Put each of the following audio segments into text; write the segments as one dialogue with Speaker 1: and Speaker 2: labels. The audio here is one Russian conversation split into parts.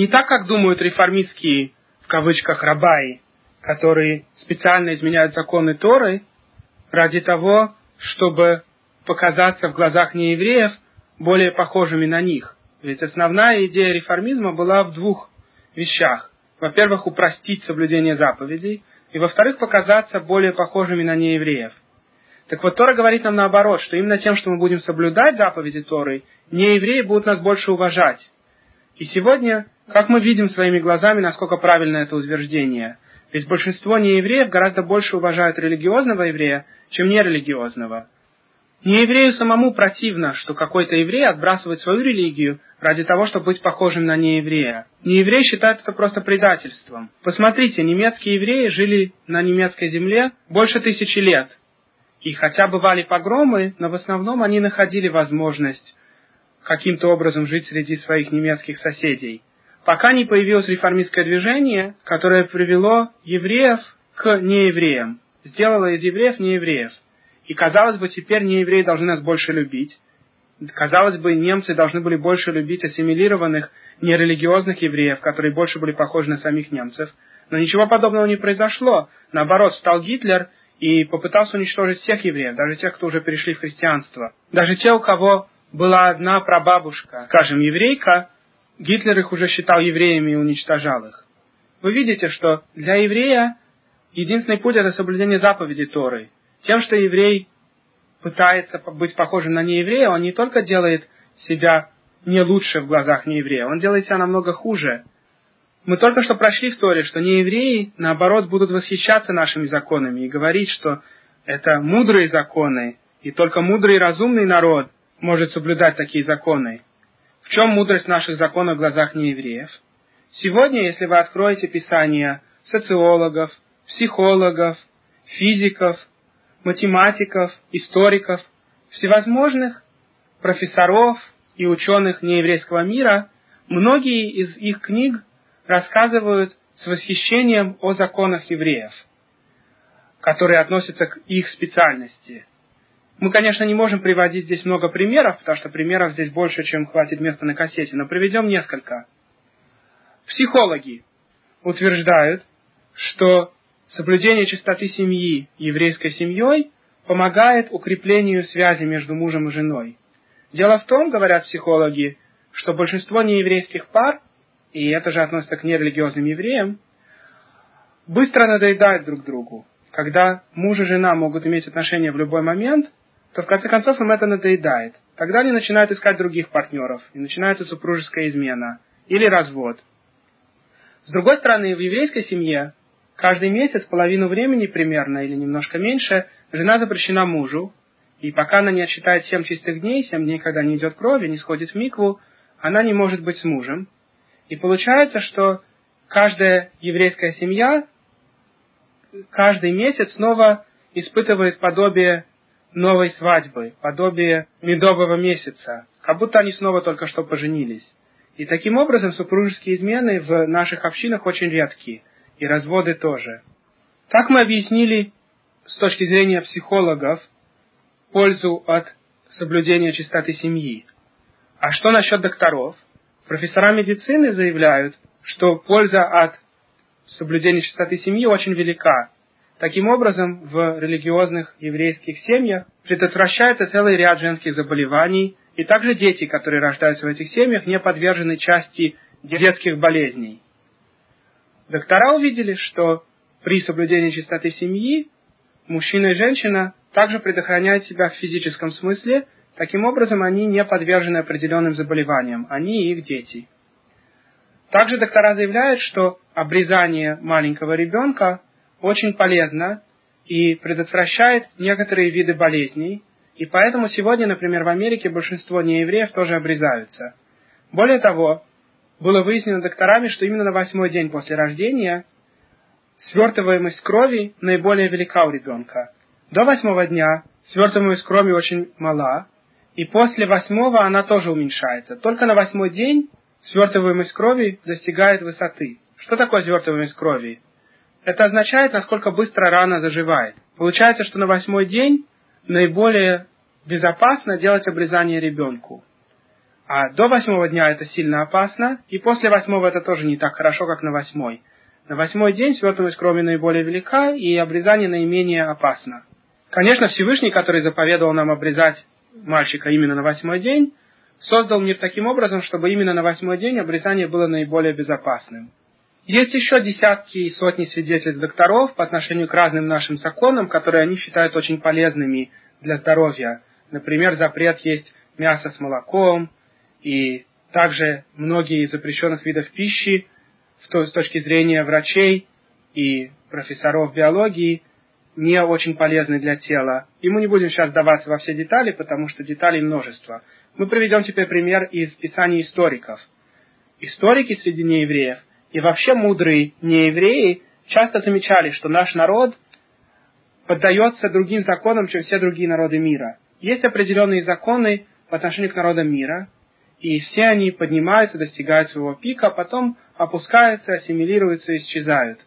Speaker 1: не так, как думают реформистские, в кавычках, рабаи, которые специально изменяют законы Торы ради того, чтобы показаться в глазах неевреев более похожими на них. Ведь основная идея реформизма была в двух вещах. Во-первых, упростить соблюдение заповедей, и во-вторых, показаться более похожими на неевреев. Так вот, Тора говорит нам наоборот, что именно тем, что мы будем соблюдать заповеди Торы, неевреи будут нас больше уважать. И сегодня, как мы видим своими глазами, насколько правильно это утверждение. Ведь большинство неевреев гораздо больше уважают религиозного еврея, чем нерелигиозного. Не еврею самому противно, что какой-то еврей отбрасывает свою религию ради того, чтобы быть похожим на нееврея. Нееврей считает это просто предательством. Посмотрите, немецкие евреи жили на немецкой земле больше тысячи лет. И хотя бывали погромы, но в основном они находили возможность каким-то образом жить среди своих немецких соседей. Пока не появилось реформистское движение, которое привело евреев к неевреям, сделало из евреев неевреев. И, казалось бы, теперь неевреи должны нас больше любить. Казалось бы, немцы должны были больше любить ассимилированных, нерелигиозных евреев, которые больше были похожи на самих немцев. Но ничего подобного не произошло. Наоборот, стал Гитлер и попытался уничтожить всех евреев, даже тех, кто уже перешли в христианство. Даже те, у кого была одна прабабушка, скажем, еврейка, Гитлер их уже считал евреями и уничтожал их. Вы видите, что для еврея единственный путь – это соблюдение заповедей Торы – тем, что еврей пытается быть похожим на нееврея, он не только делает себя не лучше в глазах нееврея, он делает себя намного хуже. Мы только что прошли в Торе, что неевреи, наоборот, будут восхищаться нашими законами и говорить, что это мудрые законы, и только мудрый и разумный народ может соблюдать такие законы. В чем мудрость наших законов в глазах неевреев? Сегодня, если вы откроете писания социологов, психологов, физиков, математиков, историков, всевозможных профессоров и ученых нееврейского мира, многие из их книг рассказывают с восхищением о законах евреев, которые относятся к их специальности. Мы, конечно, не можем приводить здесь много примеров, потому что примеров здесь больше, чем хватит места на кассете, но приведем несколько. Психологи утверждают, что Соблюдение чистоты семьи еврейской семьей помогает укреплению связи между мужем и женой. Дело в том, говорят психологи, что большинство нееврейских пар, и это же относится к нерелигиозным евреям, быстро надоедают друг другу. Когда муж и жена могут иметь отношения в любой момент, то в конце концов им это надоедает. Тогда они начинают искать других партнеров, и начинается супружеская измена или развод. С другой стороны, в еврейской семье Каждый месяц, половину времени примерно, или немножко меньше, жена запрещена мужу, и пока она не отсчитает семь чистых дней, семь дней, когда не идет крови, не сходит в микву, она не может быть с мужем. И получается, что каждая еврейская семья каждый месяц снова испытывает подобие новой свадьбы, подобие медового месяца, как будто они снова только что поженились. И таким образом супружеские измены в наших общинах очень редки и разводы тоже. Так мы объяснили с точки зрения психологов пользу от соблюдения чистоты семьи. А что насчет докторов? Профессора медицины заявляют, что польза от соблюдения чистоты семьи очень велика. Таким образом, в религиозных еврейских семьях предотвращается целый ряд женских заболеваний, и также дети, которые рождаются в этих семьях, не подвержены части детских болезней. Доктора увидели, что при соблюдении чистоты семьи мужчина и женщина также предохраняют себя в физическом смысле, таким образом они не подвержены определенным заболеваниям, они и их дети. Также доктора заявляют, что обрезание маленького ребенка очень полезно и предотвращает некоторые виды болезней, и поэтому сегодня, например, в Америке большинство неевреев тоже обрезаются. Более того, было выяснено докторами, что именно на восьмой день после рождения свертываемость крови наиболее велика у ребенка. До восьмого дня свертываемость крови очень мала, и после восьмого она тоже уменьшается. Только на восьмой день свертываемость крови достигает высоты. Что такое свертываемость крови? Это означает, насколько быстро рана заживает. Получается, что на восьмой день наиболее безопасно делать обрезание ребенку. А до восьмого дня это сильно опасно, и после восьмого это тоже не так хорошо, как на восьмой. На восьмой день свертываемость крови наиболее велика, и обрезание наименее опасно. Конечно, Всевышний, который заповедовал нам обрезать мальчика именно на восьмой день, создал мир таким образом, чтобы именно на восьмой день обрезание было наиболее безопасным. Есть еще десятки и сотни свидетельств докторов по отношению к разным нашим законам, которые они считают очень полезными для здоровья. Например, запрет есть мясо с молоком, и также многие из запрещенных видов пищи с точки зрения врачей и профессоров биологии не очень полезны для тела. И мы не будем сейчас даваться во все детали, потому что деталей множество. Мы приведем теперь пример из писаний историков. Историки среди неевреев и вообще мудрые неевреи часто замечали, что наш народ поддается другим законам, чем все другие народы мира. Есть определенные законы по отношению к народам мира, и все они поднимаются, достигают своего пика, а потом опускаются, ассимилируются и исчезают.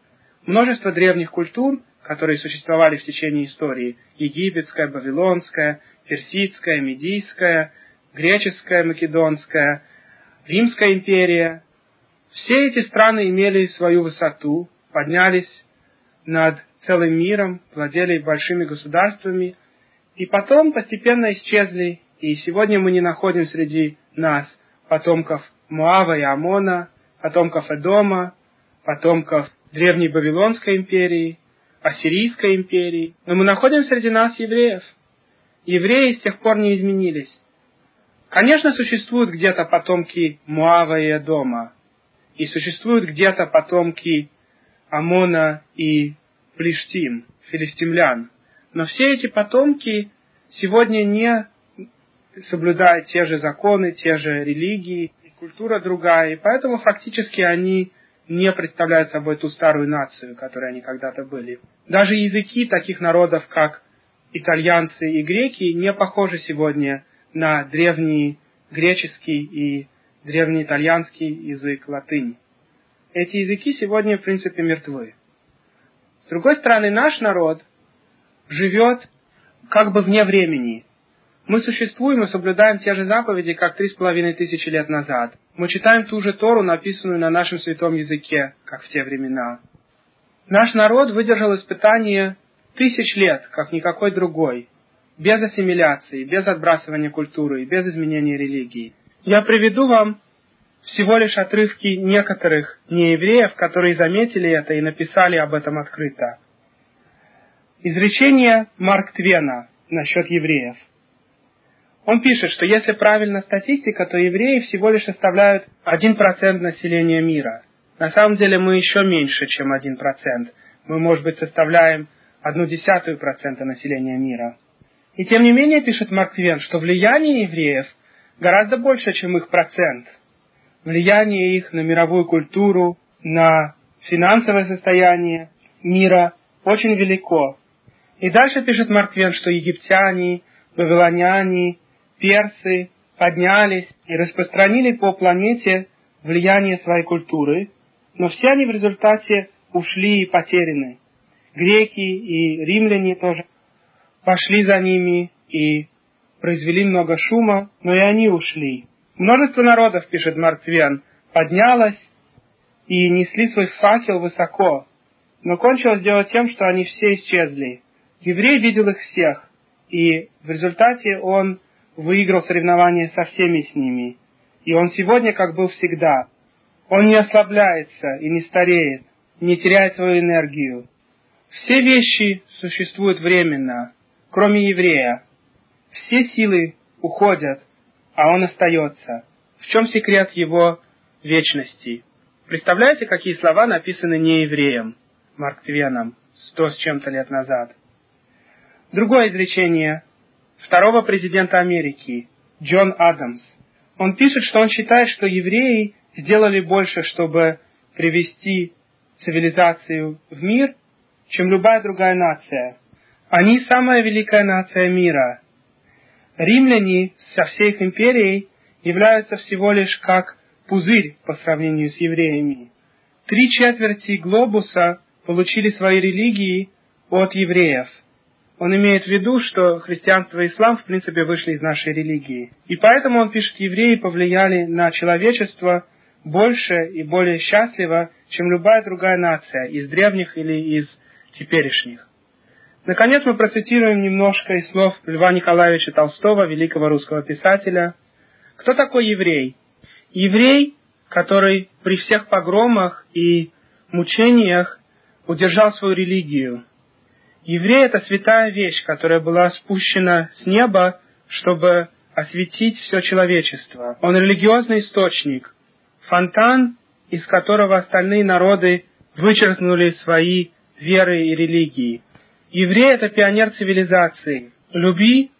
Speaker 1: Множество древних культур, которые существовали в течение истории, египетская, вавилонская, персидская, медийская, греческая, македонская, Римская империя, все эти страны имели свою высоту, поднялись над целым миром, владели большими государствами, и потом постепенно исчезли, и сегодня мы не находим среди нас потомков Муава и Амона, потомков Эдома, потомков Древней Вавилонской империи, Ассирийской империи, но мы находим среди нас евреев. Евреи с тех пор не изменились. Конечно, существуют где-то потомки Муава и Эдома, и существуют где-то потомки Амона и Плештим, филистимлян. Но все эти потомки сегодня не соблюдают те же законы, те же религии, культура другая, и поэтому фактически они не представляют собой ту старую нацию, которой они когда-то были. Даже языки таких народов, как итальянцы и греки, не похожи сегодня на древний греческий и древний итальянский язык латынь. Эти языки сегодня, в принципе, мертвы. С другой стороны, наш народ живет как бы вне времени. Мы существуем и соблюдаем те же заповеди, как три с половиной тысячи лет назад. Мы читаем ту же Тору, написанную на нашем святом языке, как в те времена. Наш народ выдержал испытание тысяч лет, как никакой другой, без ассимиляции, без отбрасывания культуры и без изменения религии. Я приведу вам всего лишь отрывки некоторых неевреев, которые заметили это и написали об этом открыто. Изречение Марк Твена насчет евреев. Он пишет, что если правильна статистика, то евреи всего лишь составляют 1% населения мира. На самом деле мы еще меньше, чем 1%. Мы, может быть, составляем одну десятую процента населения мира. И тем не менее, пишет Марк Твен, что влияние евреев гораздо больше, чем их процент – влияние их на мировую культуру, на финансовое состояние мира очень велико. И дальше пишет Марк Твен, что египтяне, вавилоняне, персы поднялись и распространили по планете влияние своей культуры, но все они в результате ушли и потеряны. Греки и римляне тоже пошли за ними и произвели много шума, но и они ушли. Множество народов, пишет Марк поднялось и несли свой факел высоко, но кончилось дело тем, что они все исчезли. Еврей видел их всех, и в результате он выиграл соревнование со всеми с ними. И он сегодня, как был всегда, он не ослабляется и не стареет, не теряет свою энергию. Все вещи существуют временно, кроме еврея. Все силы уходят, а он остается. В чем секрет его вечности? Представляете, какие слова написаны не евреем, Марк Твеном, сто с чем-то лет назад? Другое изречение второго президента Америки, Джон Адамс. Он пишет, что он считает, что евреи сделали больше, чтобы привести цивилизацию в мир, чем любая другая нация. Они самая великая нация мира, римляне со всей их империей являются всего лишь как пузырь по сравнению с евреями. Три четверти глобуса получили свои религии от евреев. он имеет в виду, что христианство и ислам в принципе вышли из нашей религии. И поэтому он пишет, евреи повлияли на человечество больше и более счастливо, чем любая другая нация, из древних или из теперешних. Наконец мы процитируем немножко из слов Льва Николаевича Толстого, великого русского писателя. Кто такой еврей? Еврей, который при всех погромах и мучениях удержал свою религию. Еврей – это святая вещь, которая была спущена с неба, чтобы осветить все человечество. Он религиозный источник, фонтан, из которого остальные народы вычеркнули свои веры и религии. Еврей – это пионер цивилизации. Люби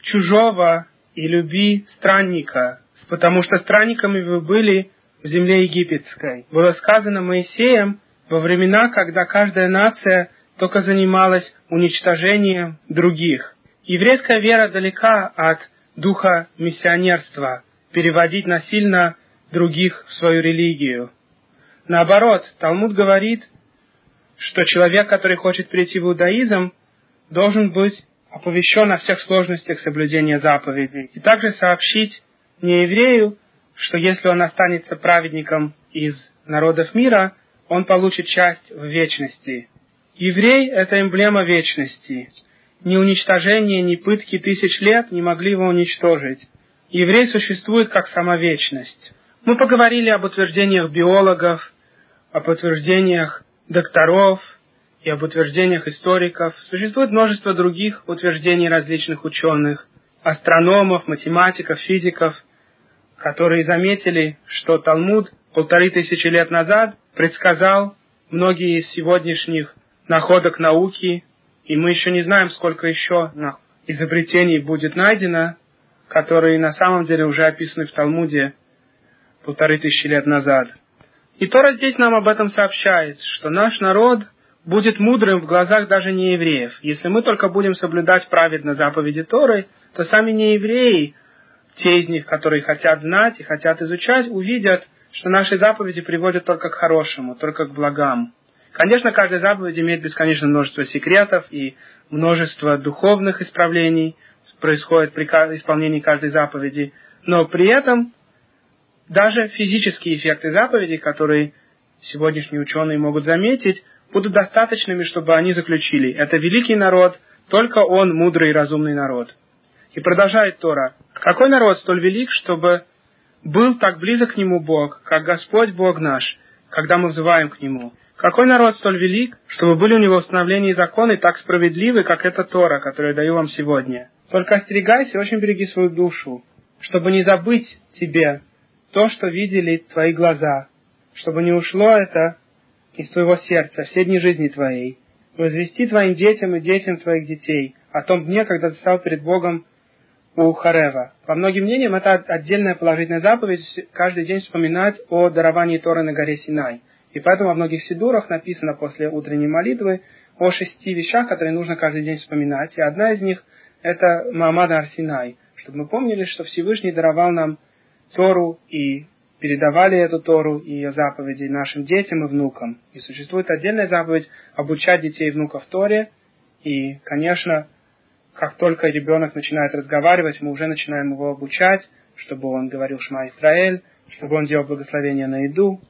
Speaker 1: чужого и люби странника, потому что странниками вы были в земле египетской. Было сказано Моисеем во времена, когда каждая нация только занималась уничтожением других. Еврейская вера далека от духа миссионерства, переводить насильно других в свою религию. Наоборот, Талмуд говорит, что человек, который хочет перейти в иудаизм, должен быть оповещен о всех сложностях соблюдения заповедей. И также сообщить нееврею, что если он останется праведником из народов мира, он получит часть в вечности. Еврей – это эмблема вечности. Ни уничтожение, ни пытки тысяч лет не могли его уничтожить. Еврей существует как сама вечность. Мы поговорили об утверждениях биологов, об утверждениях докторов и об утверждениях историков. Существует множество других утверждений различных ученых, астрономов, математиков, физиков, которые заметили, что Талмуд полторы тысячи лет назад предсказал многие из сегодняшних находок науки, и мы еще не знаем, сколько еще изобретений будет найдено, которые на самом деле уже описаны в Талмуде полторы тысячи лет назад. И Тора здесь нам об этом сообщает, что наш народ будет мудрым в глазах даже неевреев. Если мы только будем соблюдать праведно заповеди Торы, то сами неевреи, те из них, которые хотят знать и хотят изучать, увидят, что наши заповеди приводят только к хорошему, только к благам. Конечно, каждая заповедь имеет бесконечное множество секретов и множество духовных исправлений происходит при исполнении каждой заповеди, но при этом даже физические эффекты заповедей, которые сегодняшние ученые могут заметить, будут достаточными, чтобы они заключили. Это великий народ, только он мудрый и разумный народ. И продолжает Тора. Какой народ столь велик, чтобы был так близок к нему Бог, как Господь Бог наш, когда мы взываем к нему? Какой народ столь велик, чтобы были у него установления и законы так справедливы, как эта Тора, которую я даю вам сегодня? Только остерегайся и очень береги свою душу, чтобы не забыть тебе то, что видели твои глаза, чтобы не ушло это из твоего сердца все дни жизни твоей, возвести твоим детям и детям твоих детей о том дне, когда ты стал перед Богом у Харева. По многим мнениям, это отдельная положительная заповедь каждый день вспоминать о даровании Торы на горе Синай. И поэтому во многих сидурах написано после утренней молитвы о шести вещах, которые нужно каждый день вспоминать. И одна из них – это Маамад Арсинай, чтобы мы помнили, что Всевышний даровал нам Тору и передавали эту Тору и ее заповеди нашим детям и внукам. И существует отдельная заповедь обучать детей и внуков Торе. И, конечно, как только ребенок начинает разговаривать, мы уже начинаем его обучать, чтобы он говорил Шма Исраэль, чтобы он делал благословение на еду.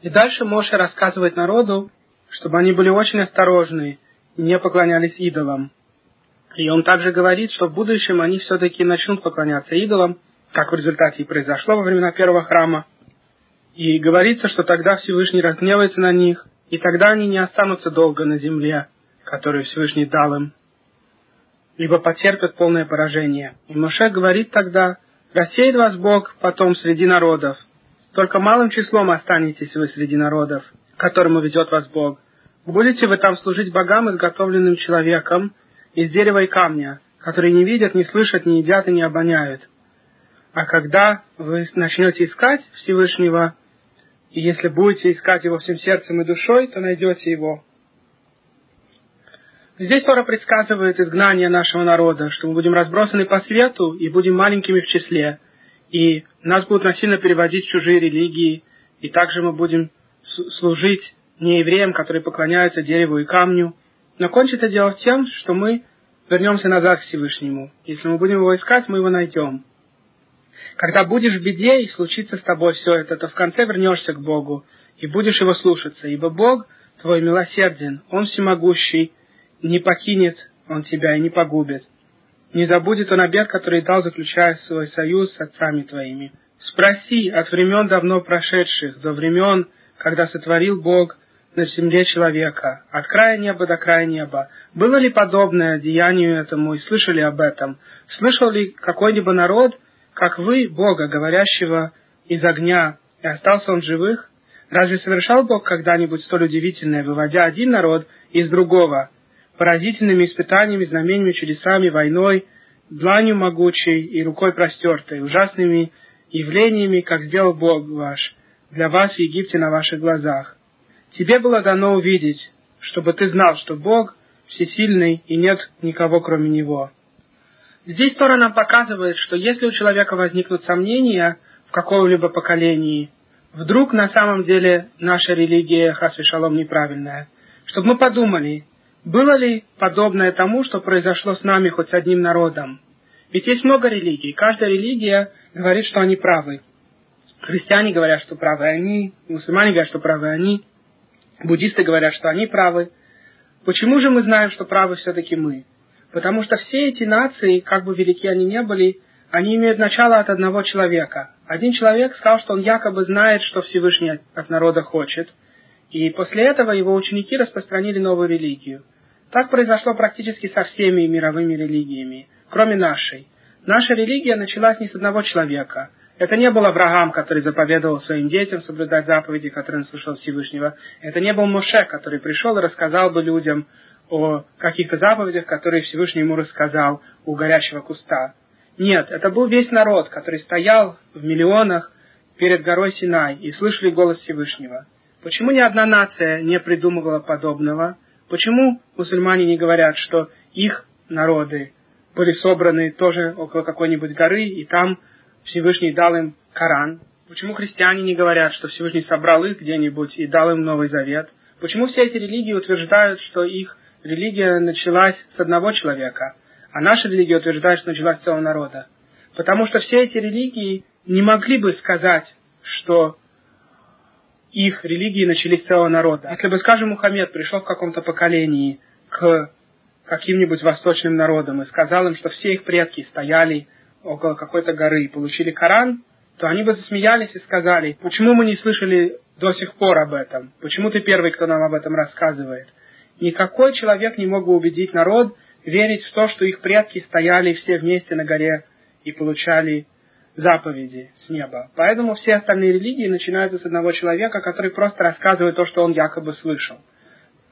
Speaker 1: И дальше Моше рассказывает народу, чтобы они были очень осторожны и не поклонялись идолам. И он также говорит, что в будущем они все-таки начнут поклоняться идолам, как в результате и произошло во времена первого храма. И говорится, что тогда Всевышний разгневается на них, и тогда они не останутся долго на земле, которую Всевышний дал им, либо потерпят полное поражение. И Моше говорит тогда, «Рассеет вас Бог потом среди народов, только малым числом останетесь вы среди народов, к которому ведет вас Бог. Будете вы там служить богам, изготовленным человеком, из дерева и камня, которые не видят, не слышат, не едят и не обоняют. А когда вы начнете искать Всевышнего, и если будете искать его всем сердцем и душой, то найдете его. Здесь Тора предсказывает изгнание нашего народа, что мы будем разбросаны по свету и будем маленькими в числе, и нас будут насильно переводить в чужие религии, и также мы будем служить не евреям, которые поклоняются дереву и камню. Но кончится дело тем, что мы вернемся назад к Всевышнему. Если мы будем его искать, мы его найдем. Когда будешь в беде и случится с тобой все это, то в конце вернешься к Богу и будешь его слушаться, ибо Бог твой милосерден, Он всемогущий, не покинет Он тебя и не погубит. Не забудет Он обет, который дал, заключая свой союз с отцами твоими. Спроси от времен давно прошедших, до времен, когда сотворил Бог на земле человека, от края неба до края неба. Было ли подобное деянию этому и слышали об этом? Слышал ли какой-либо народ, как вы, Бога, говорящего из огня, и остался он живых? Разве совершал Бог когда-нибудь столь удивительное, выводя один народ из другого, поразительными испытаниями, знамениями, чудесами, войной, дланью могучей и рукой простертой, ужасными явлениями, как сделал Бог ваш, для вас в Египте на ваших глазах. Тебе было дано увидеть, чтобы ты знал, что Бог всесильный и нет никого кроме Него. Здесь Тора нам показывает, что если у человека возникнут сомнения в каком-либо поколении, вдруг на самом деле наша религия Хасви Шалом неправильная, чтобы мы подумали, было ли подобное тому, что произошло с нами хоть с одним народом. Ведь есть много религий, каждая религия говорит, что они правы. Христиане говорят, что правы они, мусульмане говорят, что правы они, буддисты говорят, что они правы. Почему же мы знаем, что правы все-таки мы? Потому что все эти нации, как бы велики они не были, они имеют начало от одного человека. Один человек сказал, что он якобы знает, что Всевышний от народа хочет, и после этого его ученики распространили новую религию. Так произошло практически со всеми мировыми религиями, кроме нашей. Наша религия началась не с одного человека. Это не был Авраам, который заповедовал своим детям соблюдать заповеди, которые он слышал Всевышнего. Это не был Моше, который пришел и рассказал бы людям о каких-то заповедях, которые Всевышний ему рассказал у горящего куста. Нет, это был весь народ, который стоял в миллионах перед горой Синай и слышали голос Всевышнего. Почему ни одна нация не придумывала подобного? Почему мусульмане не говорят, что их народы были собраны тоже около какой-нибудь горы, и там Всевышний дал им Коран? Почему христиане не говорят, что Всевышний собрал их где-нибудь и дал им Новый Завет? Почему все эти религии утверждают, что их религия началась с одного человека, а наша религия утверждает, что началась с целого народа. Потому что все эти религии не могли бы сказать, что их религии начались с целого народа. Если бы, скажем, Мухаммед пришел в каком-то поколении к каким-нибудь восточным народам и сказал им, что все их предки стояли около какой-то горы и получили Коран, то они бы засмеялись и сказали, почему мы не слышали до сих пор об этом? Почему ты первый, кто нам об этом рассказывает? Никакой человек не мог бы убедить народ верить в то, что их предки стояли все вместе на горе и получали заповеди с неба. Поэтому все остальные религии начинаются с одного человека, который просто рассказывает то, что он якобы слышал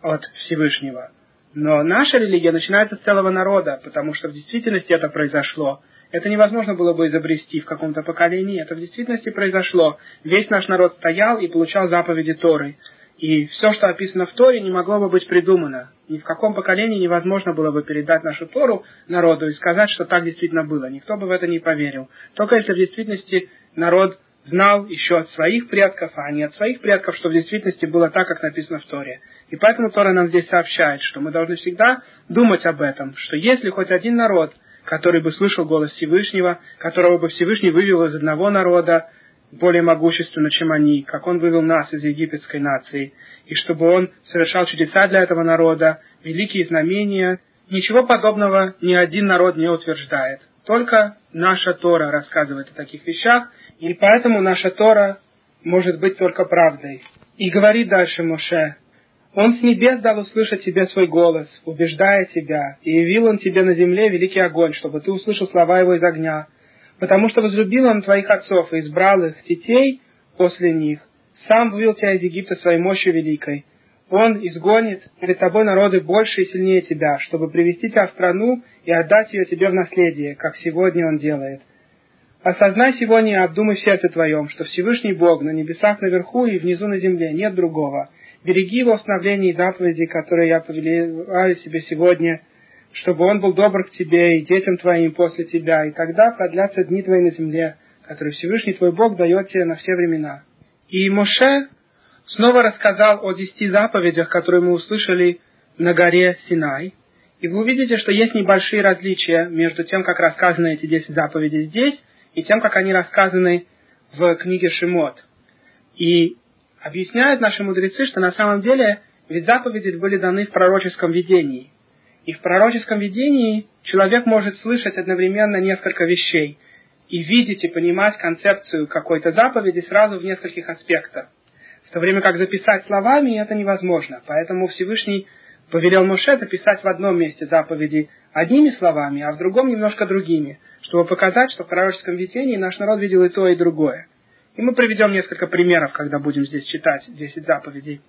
Speaker 1: от Всевышнего. Но наша религия начинается с целого народа, потому что в действительности это произошло. Это невозможно было бы изобрести в каком-то поколении, это в действительности произошло. Весь наш народ стоял и получал заповеди Торы. И все, что описано в Торе, не могло бы быть придумано. Ни в каком поколении невозможно было бы передать нашу Тору народу и сказать, что так действительно было. Никто бы в это не поверил. Только если в действительности народ знал еще от своих предков, а не от своих предков, что в действительности было так, как написано в Торе. И поэтому Тора нам здесь сообщает, что мы должны всегда думать об этом, что если хоть один народ, который бы слышал голос Всевышнего, которого бы Всевышний вывел из одного народа, более могущественно, чем они, как Он вывел нас из египетской нации, и чтобы Он совершал чудеса для этого народа, великие знамения. Ничего подобного ни один народ не утверждает. Только наша Тора рассказывает о таких вещах, и поэтому наша Тора может быть только правдой. И говорит дальше Моше, «Он с небес дал услышать тебе свой голос, убеждая тебя, и явил он тебе на земле великий огонь, чтобы ты услышал слова его из огня, потому что возлюбил он твоих отцов и избрал их детей после них. Сам вывел тебя из Египта своей мощью великой. Он изгонит перед тобой народы больше и сильнее тебя, чтобы привести тебя в страну и отдать ее тебе в наследие, как сегодня он делает. Осознай сегодня и обдумай в сердце твоем, что Всевышний Бог на небесах наверху и внизу на земле нет другого. Береги его установления и заповедей, которые я повелеваю себе сегодня – чтобы он был добр к тебе и детям твоим после тебя, и тогда продлятся дни твои на земле, которые Всевышний твой Бог дает тебе на все времена. И Моше снова рассказал о десяти заповедях, которые мы услышали на горе Синай, И вы увидите, что есть небольшие различия между тем, как рассказаны эти 10 заповедей здесь, и тем, как они рассказаны в книге Шимот. И объясняют наши мудрецы, что на самом деле ведь заповеди были даны в пророческом видении. И в пророческом видении человек может слышать одновременно несколько вещей и видеть и понимать концепцию какой-то заповеди сразу в нескольких аспектах. В то время как записать словами это невозможно. Поэтому Всевышний повелел Моше записать в одном месте заповеди одними словами, а в другом немножко другими, чтобы показать, что в пророческом видении наш народ видел и то, и другое. И мы приведем несколько примеров, когда будем здесь читать 10 заповедей.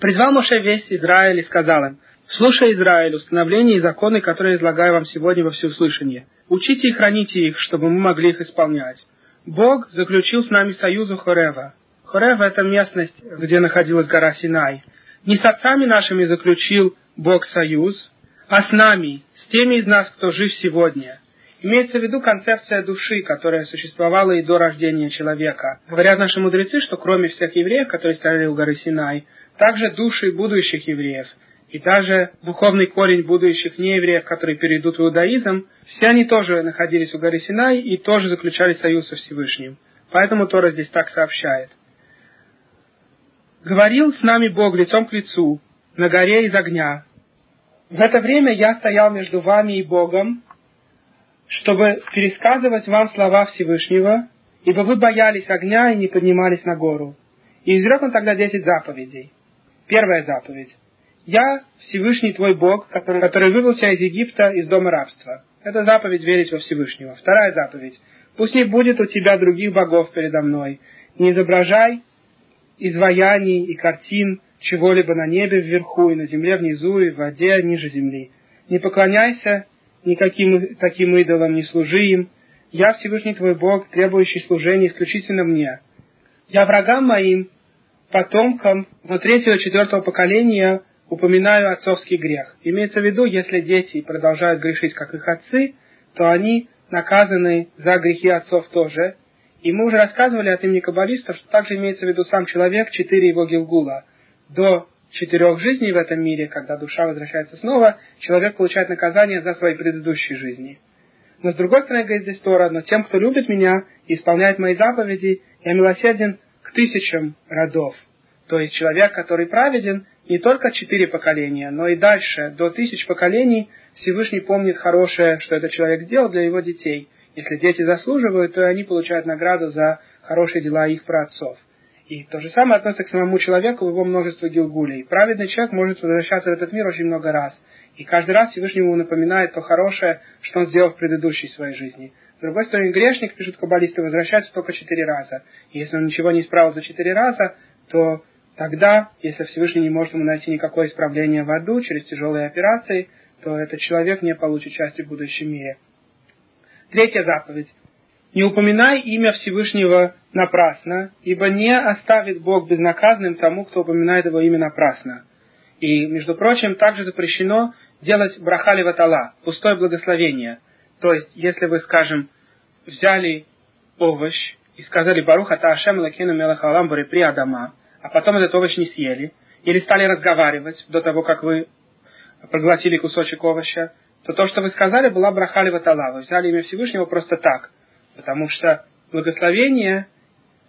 Speaker 1: Призвал Моше весь Израиль и сказал им, «Слушай, Израиль, установления и законы, которые излагаю вам сегодня во всеуслышание. Учите и храните их, чтобы мы могли их исполнять. Бог заключил с нами союзу Хорева. Хорева – это местность, где находилась гора Синай. Не с отцами нашими заключил Бог союз, а с нами, с теми из нас, кто жив сегодня. Имеется в виду концепция души, которая существовала и до рождения человека. Говорят наши мудрецы, что кроме всех евреев, которые стояли у горы Синай, также души будущих евреев и даже духовный корень будущих неевреев, которые перейдут в иудаизм, все они тоже находились у горы Синай и тоже заключали союз со Всевышним. Поэтому Тора здесь так сообщает. «Говорил с нами Бог лицом к лицу, на горе из огня. В это время я стоял между вами и Богом, чтобы пересказывать вам слова Всевышнего, ибо вы боялись огня и не поднимались на гору. И изрек он тогда десять заповедей. Первая заповедь. «Я Всевышний твой Бог, который, который вывел тебя из Египта, из дома рабства». Это заповедь верить во Всевышнего. Вторая заповедь. «Пусть не будет у тебя других богов передо мной. Не изображай изваяний и картин чего-либо на небе вверху, и на земле внизу, и в воде ниже земли. Не поклоняйся никаким таким идолам, не служи им. Я Всевышний твой Бог, требующий служения исключительно мне. Я врагам моим, потомкам до третьего и четвертого поколения упоминаю отцовский грех. Имеется в виду, если дети продолжают грешить, как их отцы, то они наказаны за грехи отцов тоже. И мы уже рассказывали от имени каббалистов, что также имеется в виду сам человек, четыре его гилгула. До четырех жизней в этом мире, когда душа возвращается снова, человек получает наказание за свои предыдущие жизни. Но с другой стороны, говорит здесь Тора, но тем, кто любит меня и исполняет мои заповеди, я милосерден к тысячам родов. То есть человек, который праведен, не только четыре поколения, но и дальше, до тысяч поколений, Всевышний помнит хорошее, что этот человек сделал для его детей. Если дети заслуживают, то они получают награду за хорошие дела их праотцов. И то же самое относится к самому человеку в его множество гилгулей. Праведный человек может возвращаться в этот мир очень много раз. И каждый раз Всевышнему напоминает то хорошее, что он сделал в предыдущей своей жизни. С другой стороны, грешник, пишут каббалисты, возвращается только четыре раза. И если он ничего не исправил за четыре раза, то тогда, если Всевышний не может ему найти никакое исправление в аду через тяжелые операции, то этот человек не получит части в будущем мире. Третья заповедь. Не упоминай имя Всевышнего напрасно, ибо не оставит Бог безнаказанным тому, кто упоминает его имя напрасно. И, между прочим, также запрещено делать брахали ватала, пустое благословение. То есть, если вы, скажем, взяли овощ и сказали Баруха Таашем Лакину Мелахалам при Адама, а потом этот овощ не съели, или стали разговаривать до того, как вы проглотили кусочек овоща, то то, что вы сказали, была брахали ватала. Вы взяли имя Всевышнего просто так. Потому что благословение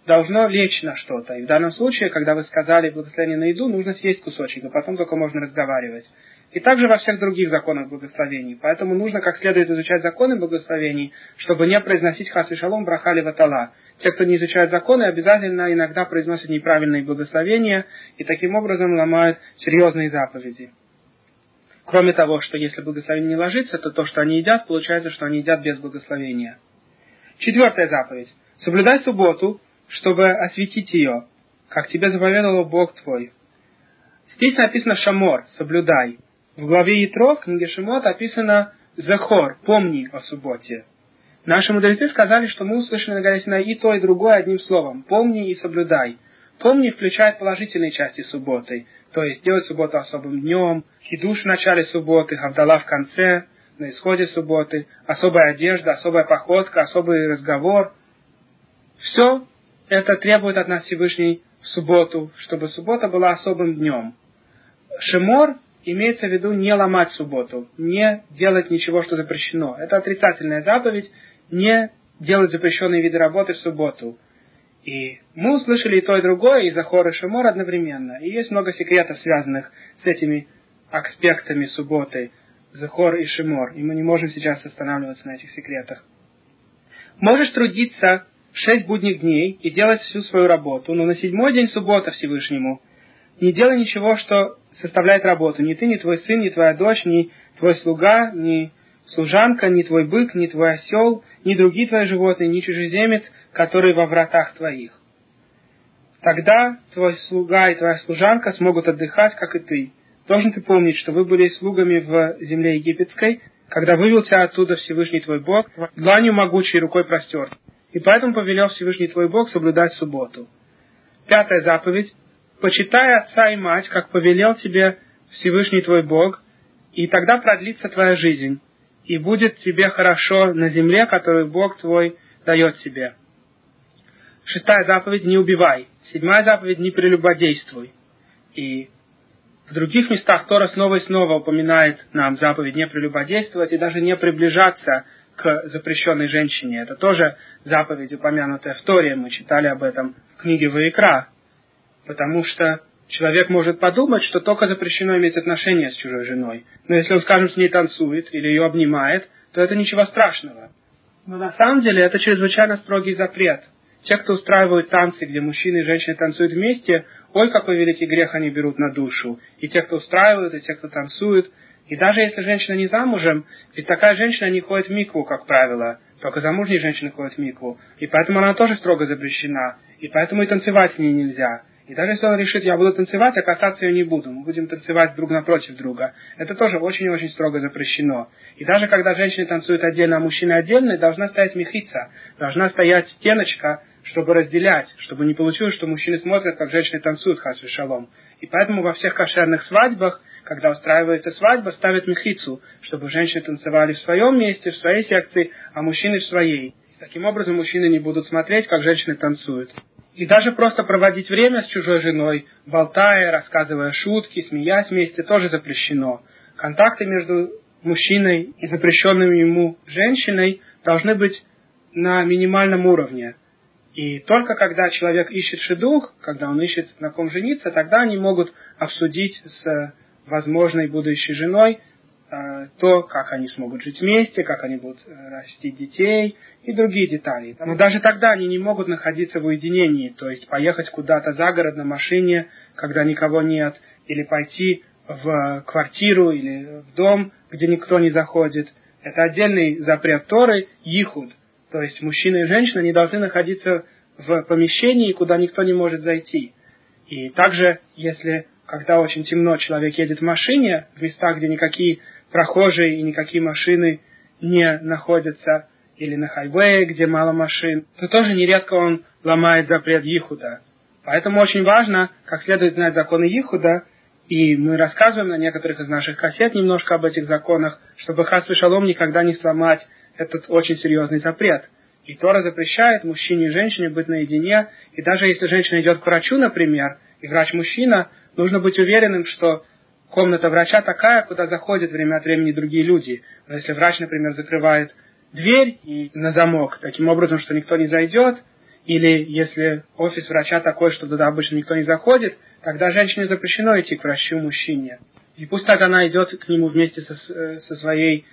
Speaker 1: должно лечь на что-то. И в данном случае, когда вы сказали благословение на еду, нужно съесть кусочек, а потом только можно разговаривать. И также во всех других законах благословений. Поэтому нужно как следует изучать законы благословений, чтобы не произносить хас и шалом брахали ватала. Те, кто не изучает законы, обязательно иногда произносят неправильные благословения и таким образом ломают серьезные заповеди. Кроме того, что если благословение не ложится, то то, что они едят, получается, что они едят без благословения. Четвертая заповедь. Соблюдай субботу, чтобы осветить ее, как тебе заповедовал Бог твой. Здесь написано «шамор», «соблюдай». В главе Ятро, в книге Шимот, описано «захор», «помни о субботе». Наши мудрецы сказали, что мы услышали на горе Синай и то, и другое одним словом. «Помни и соблюдай». «Помни» включает положительные части субботы, то есть делать субботу особым днем, хидуш в начале субботы, хавдала в конце, на исходе субботы, особая одежда, особая походка, особый разговор. Все это требует от нас Всевышний в субботу, чтобы суббота была особым днем. Шемор имеется в виду не ломать субботу, не делать ничего, что запрещено. Это отрицательная заповедь, не делать запрещенные виды работы в субботу. И мы услышали и то, и другое из Ахор и Шамор одновременно. И есть много секретов, связанных с этими аспектами субботы, Захор и Шимор. И мы не можем сейчас останавливаться на этих секретах. Можешь трудиться шесть будних дней и делать всю свою работу, но на седьмой день суббота Всевышнему не делай ничего, что составляет работу. Ни ты, ни твой сын, ни твоя дочь, ни твой слуга, ни служанка, ни твой бык, ни твой осел, ни другие твои животные, ни чужеземец, который во вратах твоих. Тогда твой слуга и твоя служанка смогут отдыхать, как и ты. Должен ты помнить, что вы были слугами в земле египетской, когда вывел тебя оттуда Всевышний твой Бог, дланью могучей рукой простер. И поэтому повелел Всевышний твой Бог соблюдать субботу. Пятая заповедь. Почитай отца и мать, как повелел тебе Всевышний твой Бог, и тогда продлится твоя жизнь, и будет тебе хорошо на земле, которую Бог твой дает тебе. Шестая заповедь – не убивай. Седьмая заповедь – не прелюбодействуй. И в других местах Тора снова и снова упоминает нам заповедь не прелюбодействовать и даже не приближаться к запрещенной женщине. Это тоже заповедь, упомянутая в Торе. Мы читали об этом в книге Ваикра. Потому что человек может подумать, что только запрещено иметь отношения с чужой женой. Но если он, скажем, с ней танцует или ее обнимает, то это ничего страшного. Но на самом деле это чрезвычайно строгий запрет. Те, кто устраивают танцы, где мужчины и женщины танцуют вместе, ой, какой великий грех они берут на душу. И те, кто устраивают, и те, кто танцуют. И даже если женщина не замужем, ведь такая женщина не ходит в микву, как правило. Только замужние женщины ходят в микву. И поэтому она тоже строго запрещена. И поэтому и танцевать с ней нельзя. И даже если он решит, я буду танцевать, а касаться ее не буду, мы будем танцевать друг напротив друга, это тоже очень-очень строго запрещено. И даже когда женщины танцуют отдельно, а мужчины отдельно, должна стоять мехица, должна стоять стеночка, чтобы разделять, чтобы не получилось, что мужчины смотрят, как женщины танцуют хасвы шалом. И поэтому во всех кошерных свадьбах, когда устраивается свадьба, ставят мехицу, чтобы женщины танцевали в своем месте, в своей секции, а мужчины в своей. И таким образом мужчины не будут смотреть, как женщины танцуют. И даже просто проводить время с чужой женой, болтая, рассказывая шутки, смеясь вместе, тоже запрещено. Контакты между мужчиной и запрещенной ему женщиной должны быть на минимальном уровне. И только когда человек ищет шедух, когда он ищет на ком жениться, тогда они могут обсудить с возможной будущей женой то, как они смогут жить вместе, как они будут э, растить детей и другие детали. Но даже тогда они не могут находиться в уединении, то есть поехать куда-то за город на машине, когда никого нет, или пойти в квартиру или в дом, где никто не заходит. Это отдельный запрет Торы, Ихуд, то есть мужчина и женщина не должны находиться в помещении, куда никто не может зайти. И также, если, когда очень темно, человек едет в машине, в местах, где никакие прохожие и никакие машины не находятся, или на хайвее, где мало машин, то тоже нередко он ломает запрет Ихуда. Поэтому очень важно, как следует знать законы Ихуда, и мы рассказываем на некоторых из наших кассет немножко об этих законах, чтобы Хас Шалом никогда не сломать этот очень серьезный запрет. И Тора запрещает мужчине и женщине быть наедине, и даже если женщина идет к врачу, например, и врач мужчина, нужно быть уверенным, что комната врача такая, куда заходят время от времени другие люди. Если врач, например, закрывает дверь и на замок, таким образом, что никто не зайдет, или если офис врача такой, что туда обычно никто не заходит, тогда женщине запрещено идти к врачу мужчине. И пусть так она идет к нему вместе со, э, со своей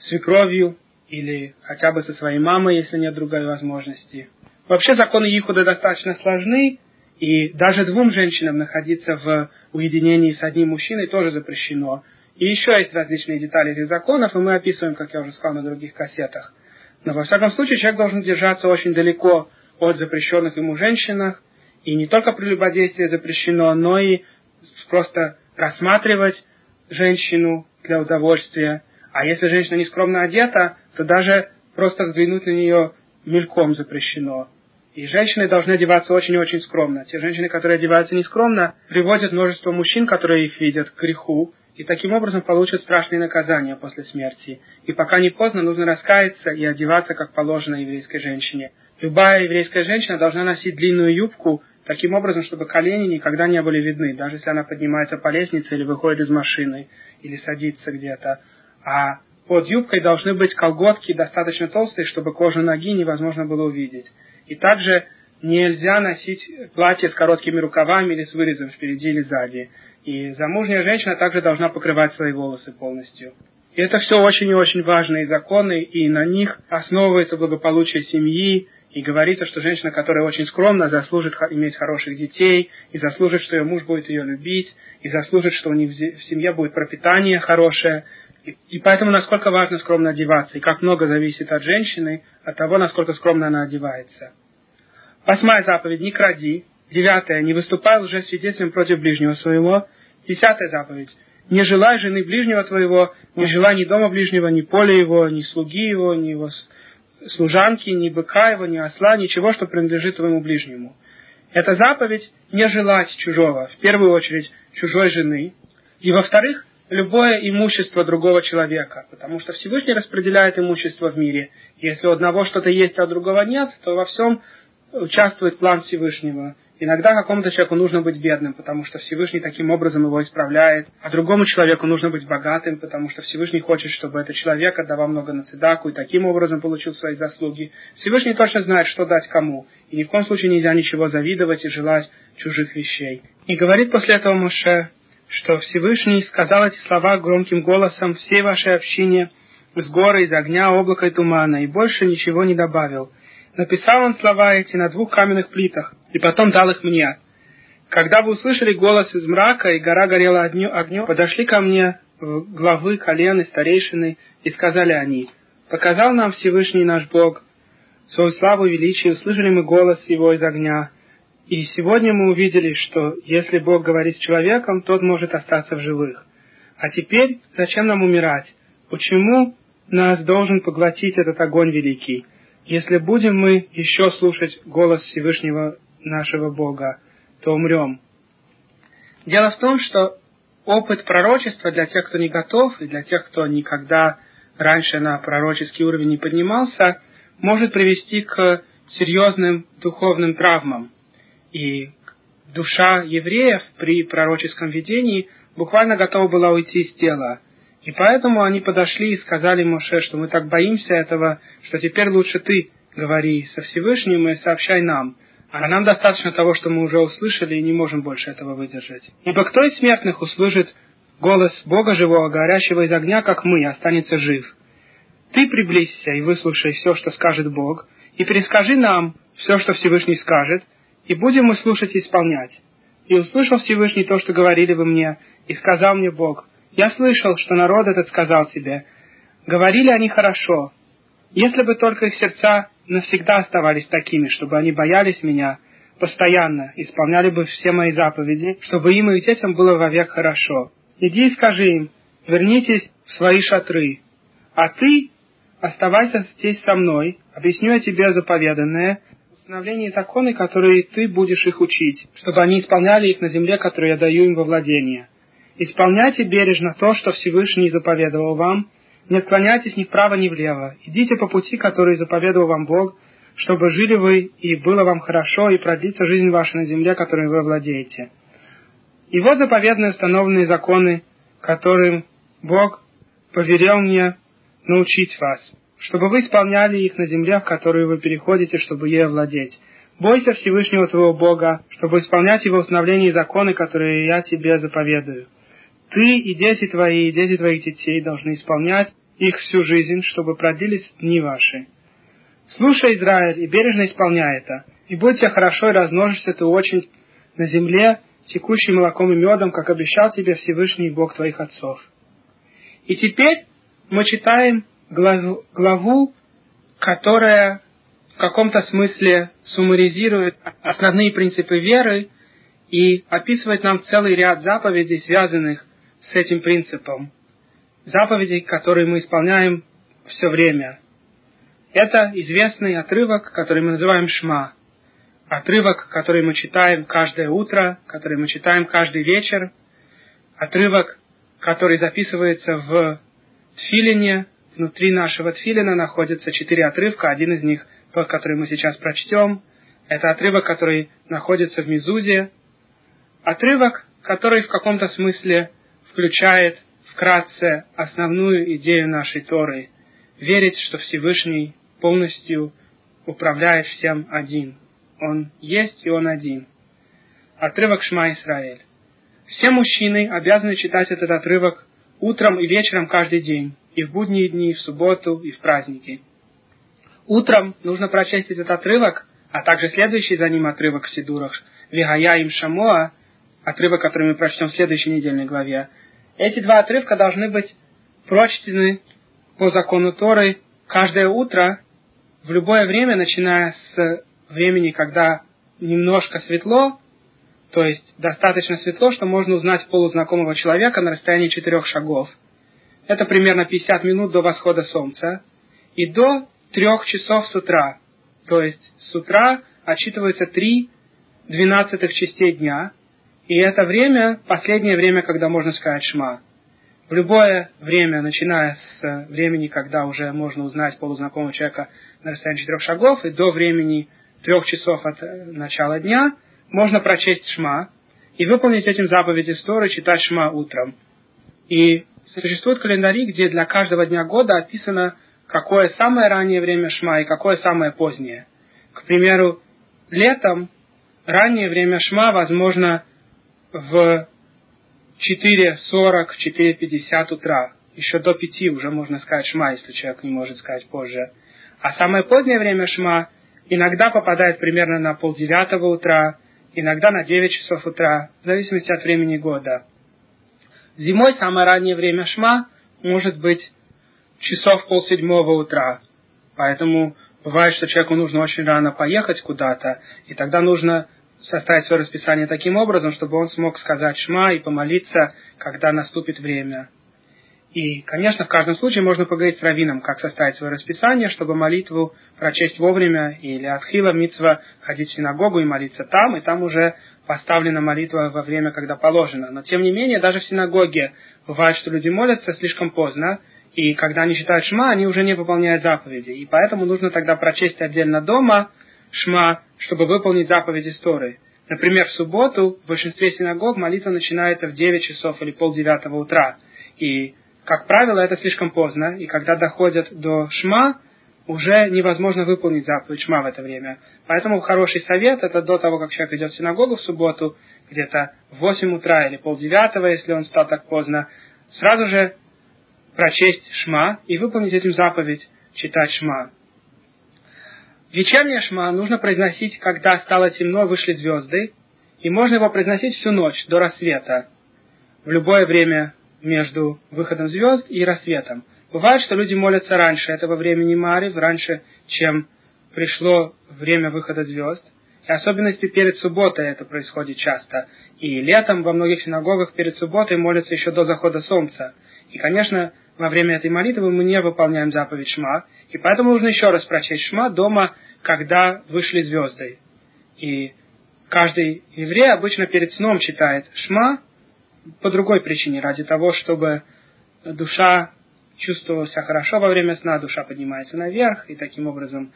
Speaker 1: свекровью, или хотя бы со своей мамой, если нет другой возможности. Вообще законы Ихуда достаточно сложны, и даже двум женщинам находиться в уединении с одним мужчиной тоже запрещено. И еще есть различные детали этих законов, и мы описываем, как я уже сказал, на других кассетах. Но во всяком случае человек должен держаться очень далеко от запрещенных ему женщинах, и не только прелюбодействие запрещено, но и просто рассматривать женщину для удовольствия. А если женщина нескромно одета, то даже просто взглянуть на нее мельком запрещено. И женщины должны одеваться очень-очень скромно. Те женщины, которые одеваются нескромно, приводят множество мужчин, которые их видят, к греху, и таким образом получат страшные наказания после смерти. И пока не поздно, нужно раскаяться и одеваться, как положено еврейской женщине. Любая еврейская женщина должна носить длинную юбку таким образом, чтобы колени никогда не были видны, даже если она поднимается по лестнице или выходит из машины, или садится где-то. А под юбкой должны быть колготки достаточно толстые, чтобы кожу ноги невозможно было увидеть. И также нельзя носить платье с короткими рукавами или с вырезом впереди или сзади. И замужняя женщина также должна покрывать свои волосы полностью. И это все очень и очень важные законы, и на них основывается благополучие семьи, и говорится, что женщина, которая очень скромна, заслужит иметь хороших детей, и заслужит, что ее муж будет ее любить, и заслужит, что у них в семье будет пропитание хорошее. И, поэтому насколько важно скромно одеваться, и как много зависит от женщины, от того, насколько скромно она одевается. Восьмая заповедь – не кради. Девятая – не выступай уже свидетелем против ближнего своего. Десятая заповедь – не желай жены ближнего твоего, не желай ни дома ближнего, ни поля его, ни слуги его, ни его служанки, ни быка его, ни осла, ничего, что принадлежит твоему ближнему. Это заповедь не желать чужого, в первую очередь чужой жены, и во-вторых, любое имущество другого человека, потому что Всевышний распределяет имущество в мире. Если у одного что-то есть, а у другого нет, то во всем участвует план Всевышнего. Иногда какому-то человеку нужно быть бедным, потому что Всевышний таким образом его исправляет, а другому человеку нужно быть богатым, потому что Всевышний хочет, чтобы этот человек отдавал много на цедаку и таким образом получил свои заслуги. Всевышний точно знает, что дать кому, и ни в коем случае нельзя ничего завидовать и желать чужих вещей. И говорит после этого Моше, что Всевышний сказал эти слова громким голосом всей вашей общине с горы, из огня, облака и тумана, и больше ничего не добавил – Написал он слова эти на двух каменных плитах, и потом дал их мне. Когда вы услышали голос из мрака, и гора горела огнем, подошли ко мне главы, колены, старейшины, и сказали они, «Показал нам Всевышний наш Бог свою славу и величие, услышали мы голос его из огня, и сегодня мы увидели, что если Бог говорит с человеком, тот может остаться в живых. А теперь зачем нам умирать? Почему нас должен поглотить этот огонь великий?» Если будем мы еще слушать голос Всевышнего нашего Бога, то умрем. Дело в том, что опыт пророчества для тех, кто не готов, и для тех, кто никогда раньше на пророческий уровень не поднимался, может привести к серьезным духовным травмам. И душа евреев при пророческом видении буквально готова была уйти из тела. И поэтому они подошли и сказали Моше, что мы так боимся этого, что теперь лучше ты говори со Всевышним и сообщай нам. А нам достаточно того, что мы уже услышали, и не можем больше этого выдержать. Ибо кто из смертных услышит голос Бога живого, горящего из огня, как мы, останется жив? Ты приблизься и выслушай все, что скажет Бог, и перескажи нам все, что Всевышний скажет, и будем мы слушать и исполнять. И услышал Всевышний то, что говорили вы мне, и сказал мне Бог – я слышал, что народ этот сказал тебе, говорили они хорошо. Если бы только их сердца навсегда оставались такими, чтобы они боялись меня постоянно, исполняли бы все мои заповеди, чтобы им и детям было вовек хорошо. Иди и скажи им, вернитесь в свои шатры, а ты оставайся здесь со мной, объясню я тебе заповеданное, установление законы, которые ты будешь их учить, чтобы они исполняли их на земле, которую я даю им во владение. Исполняйте бережно то, что Всевышний заповедовал вам, не отклоняйтесь ни вправо, ни влево. Идите по пути, который заповедовал вам Бог, чтобы жили вы и было вам хорошо, и продлится жизнь ваша на земле, которой вы владеете. И вот заповедные установленные законы, которым Бог поверил мне научить вас, чтобы вы исполняли их на земле, в которую вы переходите, чтобы ей владеть. Бойся Всевышнего твоего Бога, чтобы исполнять его установления и законы, которые я тебе заповедую. Ты и дети твои, и дети твоих детей должны исполнять их всю жизнь, чтобы продлились дни ваши. Слушай, Израиль, и бережно исполняй это, и будь тебе хорошо, и размножишься ты очень на земле, текущей молоком и медом, как обещал тебе Всевышний Бог твоих отцов. И теперь мы читаем главу, которая в каком-то смысле суммаризирует основные принципы веры и описывает нам целый ряд заповедей, связанных с этим принципом. Заповедей, которые мы исполняем все время. Это известный отрывок, который мы называем Шма. Отрывок, который мы читаем каждое утро, который мы читаем каждый вечер. Отрывок, который записывается в Тфилине. Внутри нашего Тфилина находятся четыре отрывка. Один из них, тот, который мы сейчас прочтем, Это отрывок, который находится в Мизузе. Отрывок, который в каком-то смысле включает вкратце основную идею нашей Торы. Верить, что Всевышний полностью управляет всем один. Он есть и он один. Отрывок Шма Исраэль. Все мужчины обязаны читать этот отрывок утром и вечером каждый день, и в будние дни, и в субботу, и в праздники. Утром нужно прочесть этот отрывок, а также следующий за ним отрывок в Сидурах, Вигая им Шамоа, отрывок, который мы прочтем в следующей недельной главе. Эти два отрывка должны быть прочтены по закону Торы каждое утро, в любое время, начиная с времени, когда немножко светло, то есть достаточно светло, что можно узнать полузнакомого человека на расстоянии четырех шагов. Это примерно 50 минут до восхода солнца. И до трех часов с утра. То есть с утра отчитывается три двенадцатых частей дня. И это время, последнее время, когда можно сказать шма. В любое время, начиная с времени, когда уже можно узнать полузнакомого человека на расстоянии четырех шагов, и до времени трех часов от начала дня – можно прочесть Шма и выполнить этим заповеди Торы, читать Шма утром. И существуют календари, где для каждого дня года описано, какое самое раннее время Шма и какое самое позднее. К примеру, летом раннее время Шма возможно в 4.40, 4.50 утра. Еще до 5 уже можно сказать Шма, если человек не может сказать позже. А самое позднее время Шма иногда попадает примерно на полдевятого утра, иногда на 9 часов утра, в зависимости от времени года. Зимой самое раннее время шма может быть часов полседьмого утра. Поэтому бывает, что человеку нужно очень рано поехать куда-то, и тогда нужно составить свое расписание таким образом, чтобы он смог сказать шма и помолиться, когда наступит время. И, конечно, в каждом случае можно поговорить с раввином, как составить свое расписание, чтобы молитву прочесть вовремя, или отхила митцва ходить в синагогу и молиться там, и там уже поставлена молитва во время, когда положено. Но, тем не менее, даже в синагоге бывает, что люди молятся слишком поздно, и когда они читают шма, они уже не выполняют заповеди. И поэтому нужно тогда прочесть отдельно дома шма, чтобы выполнить заповеди Сторы. Например, в субботу в большинстве синагог молитва начинается в 9 часов или полдевятого утра. И как правило, это слишком поздно, и когда доходят до шма, уже невозможно выполнить заповедь шма в это время. Поэтому хороший совет – это до того, как человек идет в синагогу в субботу, где-то в 8 утра или полдевятого, если он стал так поздно, сразу же прочесть шма и выполнить этим заповедь читать шма. Вечернее шма нужно произносить, когда стало темно, вышли звезды, и можно его произносить всю ночь, до рассвета, в любое время между выходом звезд и рассветом. Бывает, что люди молятся раньше этого времени Мари, раньше, чем пришло время выхода звезд. И особенности перед субботой это происходит часто. И летом во многих синагогах перед субботой молятся еще до захода солнца. И, конечно, во время этой молитвы мы не выполняем заповедь Шма, и поэтому нужно еще раз прочесть Шма дома, когда вышли звезды. И каждый еврей обычно перед сном читает Шма, по другой причине, ради того, чтобы душа чувствовала себя хорошо во время сна, душа поднимается наверх, и таким образом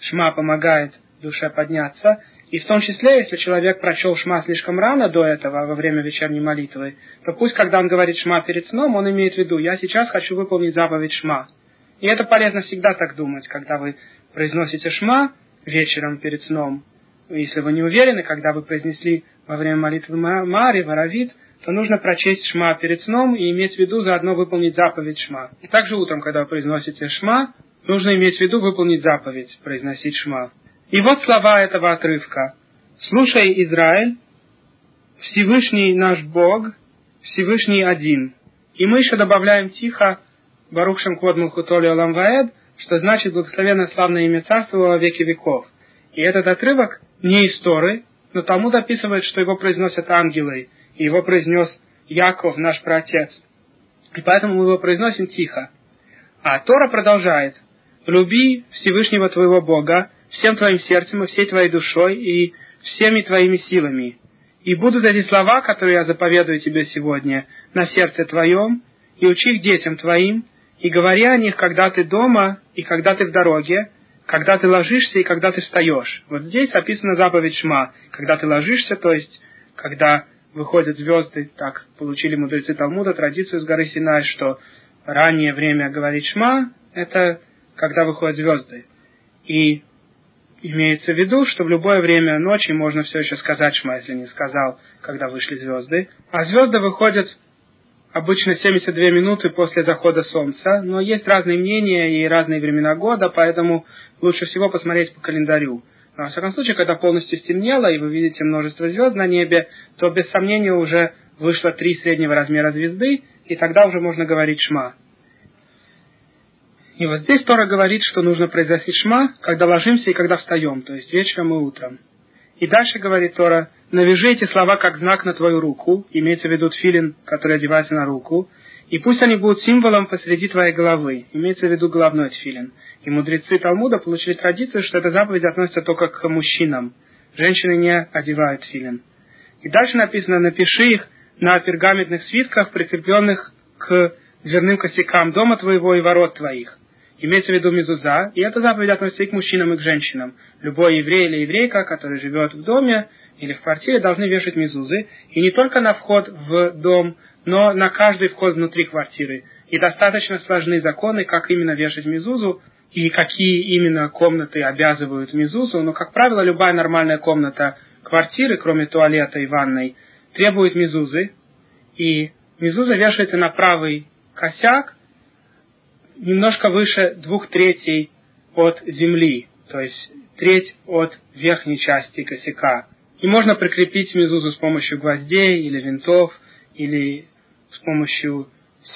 Speaker 1: шма помогает душе подняться. И в том числе, если человек прочел шма слишком рано до этого, во время вечерней молитвы, то пусть, когда он говорит шма перед сном, он имеет в виду, я сейчас хочу выполнить заповедь шма. И это полезно всегда так думать, когда вы произносите шма вечером перед сном. Если вы не уверены, когда вы произнесли во время молитвы Мари, Варавит, то нужно прочесть Шма перед сном и иметь в виду заодно выполнить заповедь Шма. И также утром, когда вы произносите Шма, нужно иметь в виду выполнить заповедь, произносить Шма. И вот слова этого отрывка. «Слушай, Израиль, Всевышний наш Бог, Всевышний один». И мы еще добавляем тихо Барух Шамквод Мулхутоли Оламваэд, что значит благословенное славное имя царства во веки веков. И этот отрывок не из Торы, но Талмуд описывает, что его произносят ангелы, и его произнес Яков, наш праотец. И поэтому мы его произносим тихо. А Тора продолжает. «Люби Всевышнего твоего Бога всем твоим сердцем и всей твоей душой и всеми твоими силами. И будут эти слова, которые я заповедую тебе сегодня, на сердце твоем, и учи их детям твоим, и говори о них, когда ты дома и когда ты в дороге, когда ты ложишься и когда ты встаешь. Вот здесь описана заповедь Шма. Когда ты ложишься, то есть, когда выходят звезды, так получили мудрецы Талмуда традицию с горы Синай, что раннее время говорить Шма, это когда выходят звезды. И имеется в виду, что в любое время ночи можно все еще сказать Шма, если не сказал, когда вышли звезды. А звезды выходят обычно 72 минуты после захода солнца, но есть разные мнения и разные времена года, поэтому лучше всего посмотреть по календарю. Но, во всяком случае, когда полностью стемнело, и вы видите множество звезд на небе, то без сомнения уже вышло три среднего размера звезды, и тогда уже можно говорить шма. И вот здесь Тора говорит, что нужно произносить шма, когда ложимся и когда встаем, то есть вечером и утром. И дальше говорит Тора, навяжи эти слова как знак на твою руку, имеется в виду филин, который одевается на руку, и пусть они будут символом посреди твоей головы, имеется в виду головной тфилин. И мудрецы Талмуда получили традицию, что эта заповедь относится только к мужчинам. Женщины не одевают филин. И дальше написано, напиши их на пергаментных свитках, прикрепленных к дверным косякам дома твоего и ворот твоих. Имеется в виду мезуза, и эта заповедь относится и к мужчинам, и к женщинам. Любой еврей или еврейка, который живет в доме или в квартире, должны вешать мезузы, и не только на вход в дом, но на каждый вход внутри квартиры. И достаточно сложны законы, как именно вешать мезузу, и какие именно комнаты обязывают мезузу, но, как правило, любая нормальная комната квартиры, кроме туалета и ванной, требует мезузы, и мезуза вешается на правый косяк, немножко выше двух третей от земли, то есть треть от верхней части косяка. И можно прикрепить мезузу с помощью гвоздей или винтов, или с помощью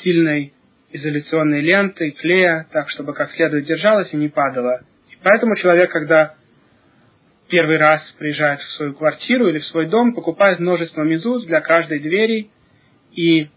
Speaker 1: сильной изоляционной ленты, клея, так, чтобы как следует держалась и не падала. И поэтому человек, когда первый раз приезжает в свою квартиру или в свой дом, покупает множество мезуз для каждой двери и,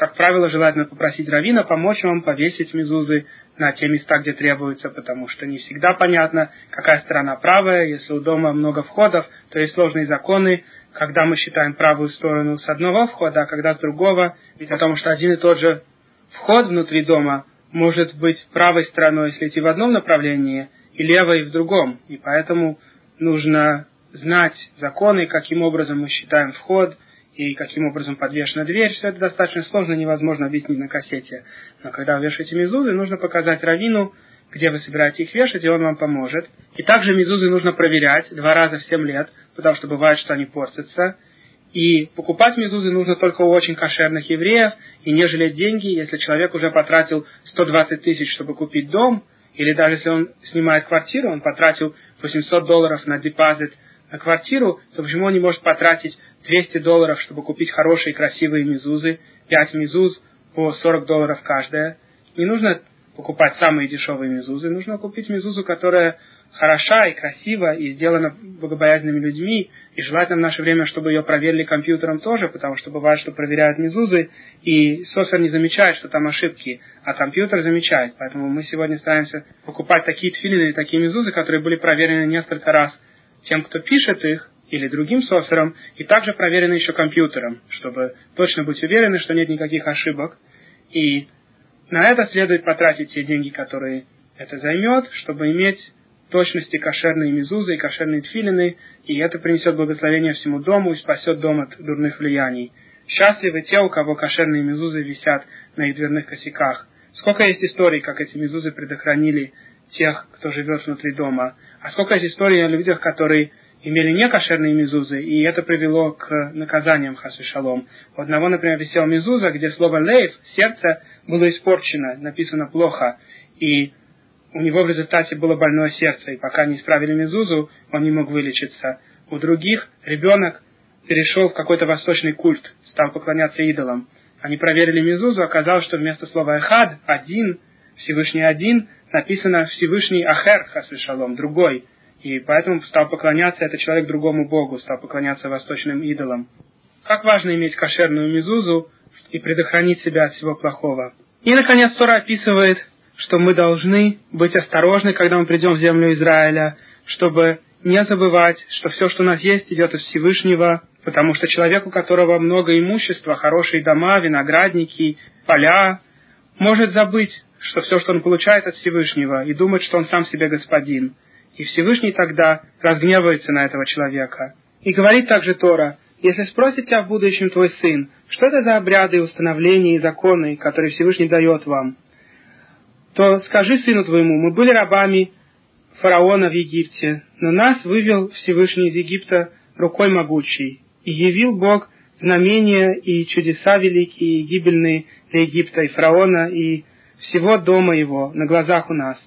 Speaker 1: как правило, желательно попросить равина помочь вам повесить мезузы на те места, где требуется, потому что не всегда понятно, какая сторона правая. Если у дома много входов, то есть сложные законы, когда мы считаем правую сторону с одного входа, а когда с другого, ведь потому что один и тот же вход внутри дома может быть правой стороной, если идти в одном направлении, и левой в другом. И поэтому нужно знать законы, каким образом мы считаем вход и каким образом подвешена дверь. Все это достаточно сложно, невозможно объяснить на кассете. Но когда вы вешаете мезузы, нужно показать равину, где вы собираетесь их вешать, и он вам поможет. И также мезузы нужно проверять два раза в 7 лет, потому что бывает, что они портятся. И покупать медузы нужно только у очень кошерных евреев, и не жалеть деньги, если человек уже потратил 120 тысяч, чтобы купить дом, или даже если он снимает квартиру, он потратил 800 долларов на депозит на квартиру, то почему он не может потратить 200 долларов, чтобы купить хорошие красивые мезузы, 5 мезуз по 40 долларов каждая. Не нужно покупать самые дешевые мезузы, нужно купить мезузу, которая хороша и красива, и сделана богобоязненными людьми, и желательно в наше время, чтобы ее проверили компьютером тоже, потому что бывает, что проверяют мезузы, и софтвер не замечает, что там ошибки, а компьютер замечает. Поэтому мы сегодня стараемся покупать такие тфилины и такие мезузы, которые были проверены несколько раз тем, кто пишет их, или другим софтвером, и также проверены еще компьютером, чтобы точно быть уверены, что нет никаких ошибок. И на это следует потратить те деньги, которые это займет, чтобы иметь точности кошерные мезузы и кошерные тфилины, и это принесет благословение всему дому и спасет дом от дурных влияний. Счастливы те, у кого кошерные мезузы висят на их дверных косяках. Сколько есть историй, как эти мезузы предохранили тех, кто живет внутри дома. А сколько есть историй о людях, которые имели некошерные мезузы, и это привело к наказаниям хасу шалом. У одного, например, висел мезуза, где слово лейв, сердце, было испорчено, написано плохо, и у него в результате было больное сердце, и пока не исправили Мезузу, он не мог вылечиться. У других ребенок перешел в какой-то восточный культ, стал поклоняться идолам. Они проверили Мезузу, оказалось, что вместо слова «эхад» — «один», Всевышний «один» написано «Всевышний Ахер» Хасвишалом, другой. И поэтому стал поклоняться этот человек другому Богу, стал поклоняться восточным идолам. Как важно иметь кошерную Мезузу и предохранить себя от всего плохого. И, наконец, Тора описывает что мы должны быть осторожны, когда мы придем в землю Израиля, чтобы не забывать, что все, что у нас есть, идет из Всевышнего, потому что человек, у которого много имущества, хорошие дома, виноградники, поля, может забыть, что все, что он получает от Всевышнего, и думает, что он сам себе господин. И Всевышний тогда разгневается на этого человека. И говорит также Тора, если спросит тебя в будущем твой сын, что это за обряды, установления и законы, которые Всевышний дает вам, то скажи сыну твоему, мы были рабами фараона в Египте, но нас вывел Всевышний из Египта рукой могучей, и явил Бог знамения и чудеса великие и гибельные для Египта и фараона и всего дома его на глазах у нас.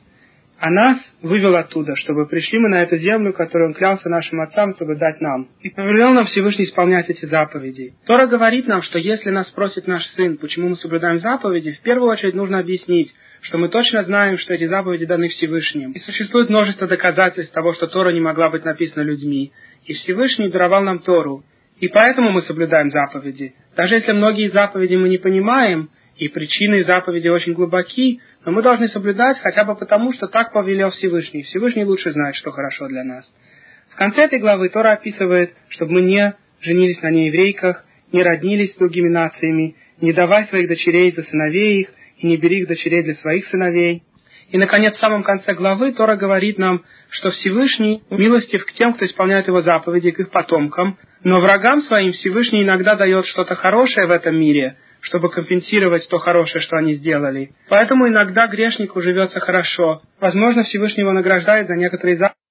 Speaker 1: А нас вывел оттуда, чтобы пришли мы на эту землю, которую он клялся нашим отцам, чтобы дать нам. И повелел нам Всевышний исполнять эти заповеди. Тора говорит нам, что если нас спросит наш сын, почему мы соблюдаем заповеди, в первую очередь нужно объяснить, что мы точно знаем, что эти заповеди даны Всевышним. И существует множество доказательств того, что Тора не могла быть написана людьми. И Всевышний даровал нам Тору. И поэтому мы соблюдаем заповеди. Даже если многие заповеди мы не понимаем, и причины заповеди очень глубоки, но мы должны соблюдать хотя бы потому, что так повелел Всевышний. Всевышний лучше знает, что хорошо для нас. В конце этой главы Тора описывает, чтобы мы не женились на нееврейках, не роднились с другими нациями, не давай своих дочерей за сыновей их, и не бери их дочерей для своих сыновей. И, наконец, в самом конце главы Тора говорит нам, что Всевышний милостив к тем, кто исполняет его заповеди, к их потомкам, но врагам своим Всевышний иногда дает что-то хорошее в этом мире, чтобы компенсировать то хорошее, что они сделали. Поэтому иногда грешнику живется хорошо. Возможно, Всевышний его награждает за некоторые заповеди,